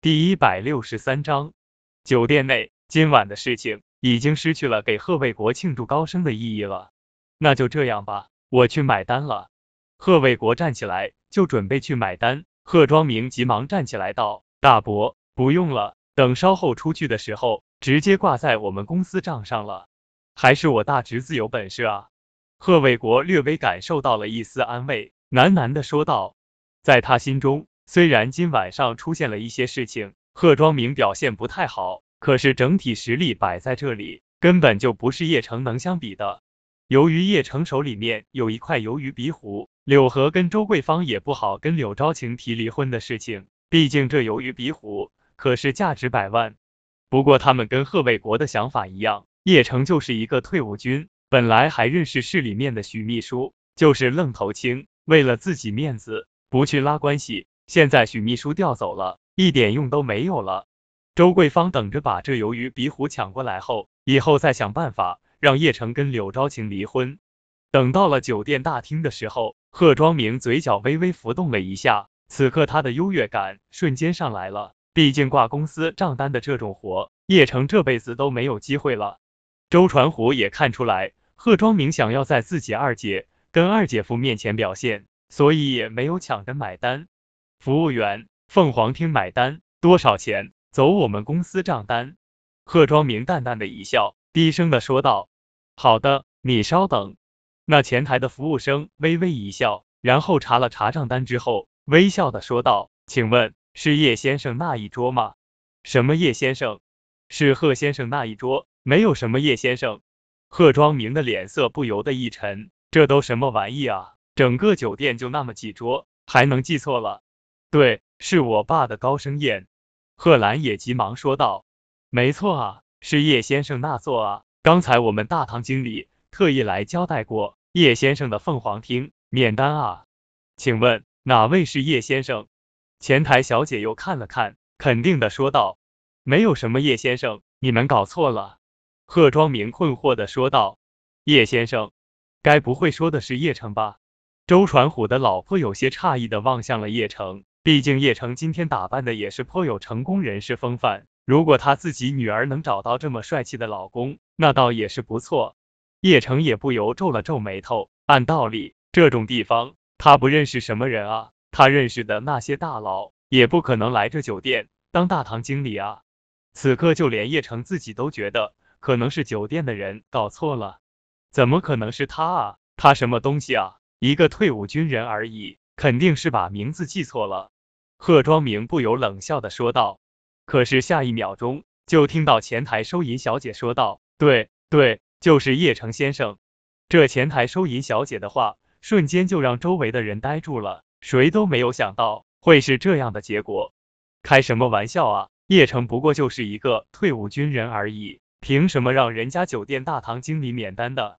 第一百六十三章，酒店内今晚的事情已经失去了给贺卫国庆祝高升的意义了。那就这样吧，我去买单了。贺卫国站起来就准备去买单，贺庄明急忙站起来道：“大伯，不用了，等稍后出去的时候，直接挂在我们公司账上了。还是我大侄子有本事啊。”贺卫国略微感受到了一丝安慰，喃喃的说道：“在他心中。”虽然今晚上出现了一些事情，贺庄明表现不太好，可是整体实力摆在这里，根本就不是叶城能相比的。由于叶城手里面有一块鱿鱼鼻虎，柳河跟周桂芳也不好跟柳昭晴提离婚的事情，毕竟这鱿鱼鼻虎可是价值百万。不过他们跟贺卫国的想法一样，叶城就是一个退伍军，本来还认识市里面的许秘书，就是愣头青，为了自己面子，不去拉关系。现在许秘书调走了，一点用都没有了。周桂芳等着把这鱿鱼鼻虎抢过来后，以后再想办法让叶城跟柳昭晴离婚。等到了酒店大厅的时候，贺庄明嘴角微微浮动了一下，此刻他的优越感瞬间上来了。毕竟挂公司账单的这种活，叶城这辈子都没有机会了。周传虎也看出来贺庄明想要在自己二姐跟二姐夫面前表现，所以也没有抢着买单。服务员，凤凰厅买单多少钱？走我们公司账单。贺庄明淡淡的一笑，低声的说道：“好的，你稍等。”那前台的服务生微微一笑，然后查了查账单之后，微笑的说道：“请问是叶先生那一桌吗？”“什么叶先生？是贺先生那一桌，没有什么叶先生。”贺庄明的脸色不由得一沉，这都什么玩意啊？整个酒店就那么几桌，还能记错了？对，是我爸的高升宴。贺兰也急忙说道：“没错啊，是叶先生那座啊。刚才我们大堂经理特意来交代过，叶先生的凤凰厅免单啊。请问哪位是叶先生？”前台小姐又看了看，肯定的说道：“没有什么叶先生，你们搞错了。”贺庄明困惑的说道：“叶先生，该不会说的是叶城吧？”周传虎的老婆有些诧异的望向了叶城。毕竟叶城今天打扮的也是颇有成功人士风范，如果他自己女儿能找到这么帅气的老公，那倒也是不错。叶城也不由皱了皱眉头，按道理这种地方他不认识什么人啊，他认识的那些大佬也不可能来这酒店当大堂经理啊。此刻就连叶城自己都觉得可能是酒店的人搞错了，怎么可能是他啊？他什么东西啊？一个退伍军人而已，肯定是把名字记错了。贺庄明不由冷笑的说道，可是下一秒钟就听到前台收银小姐说道：“对对，就是叶城先生。”这前台收银小姐的话，瞬间就让周围的人呆住了，谁都没有想到会是这样的结果。开什么玩笑啊！叶城不过就是一个退伍军人而已，凭什么让人家酒店大堂经理免单的？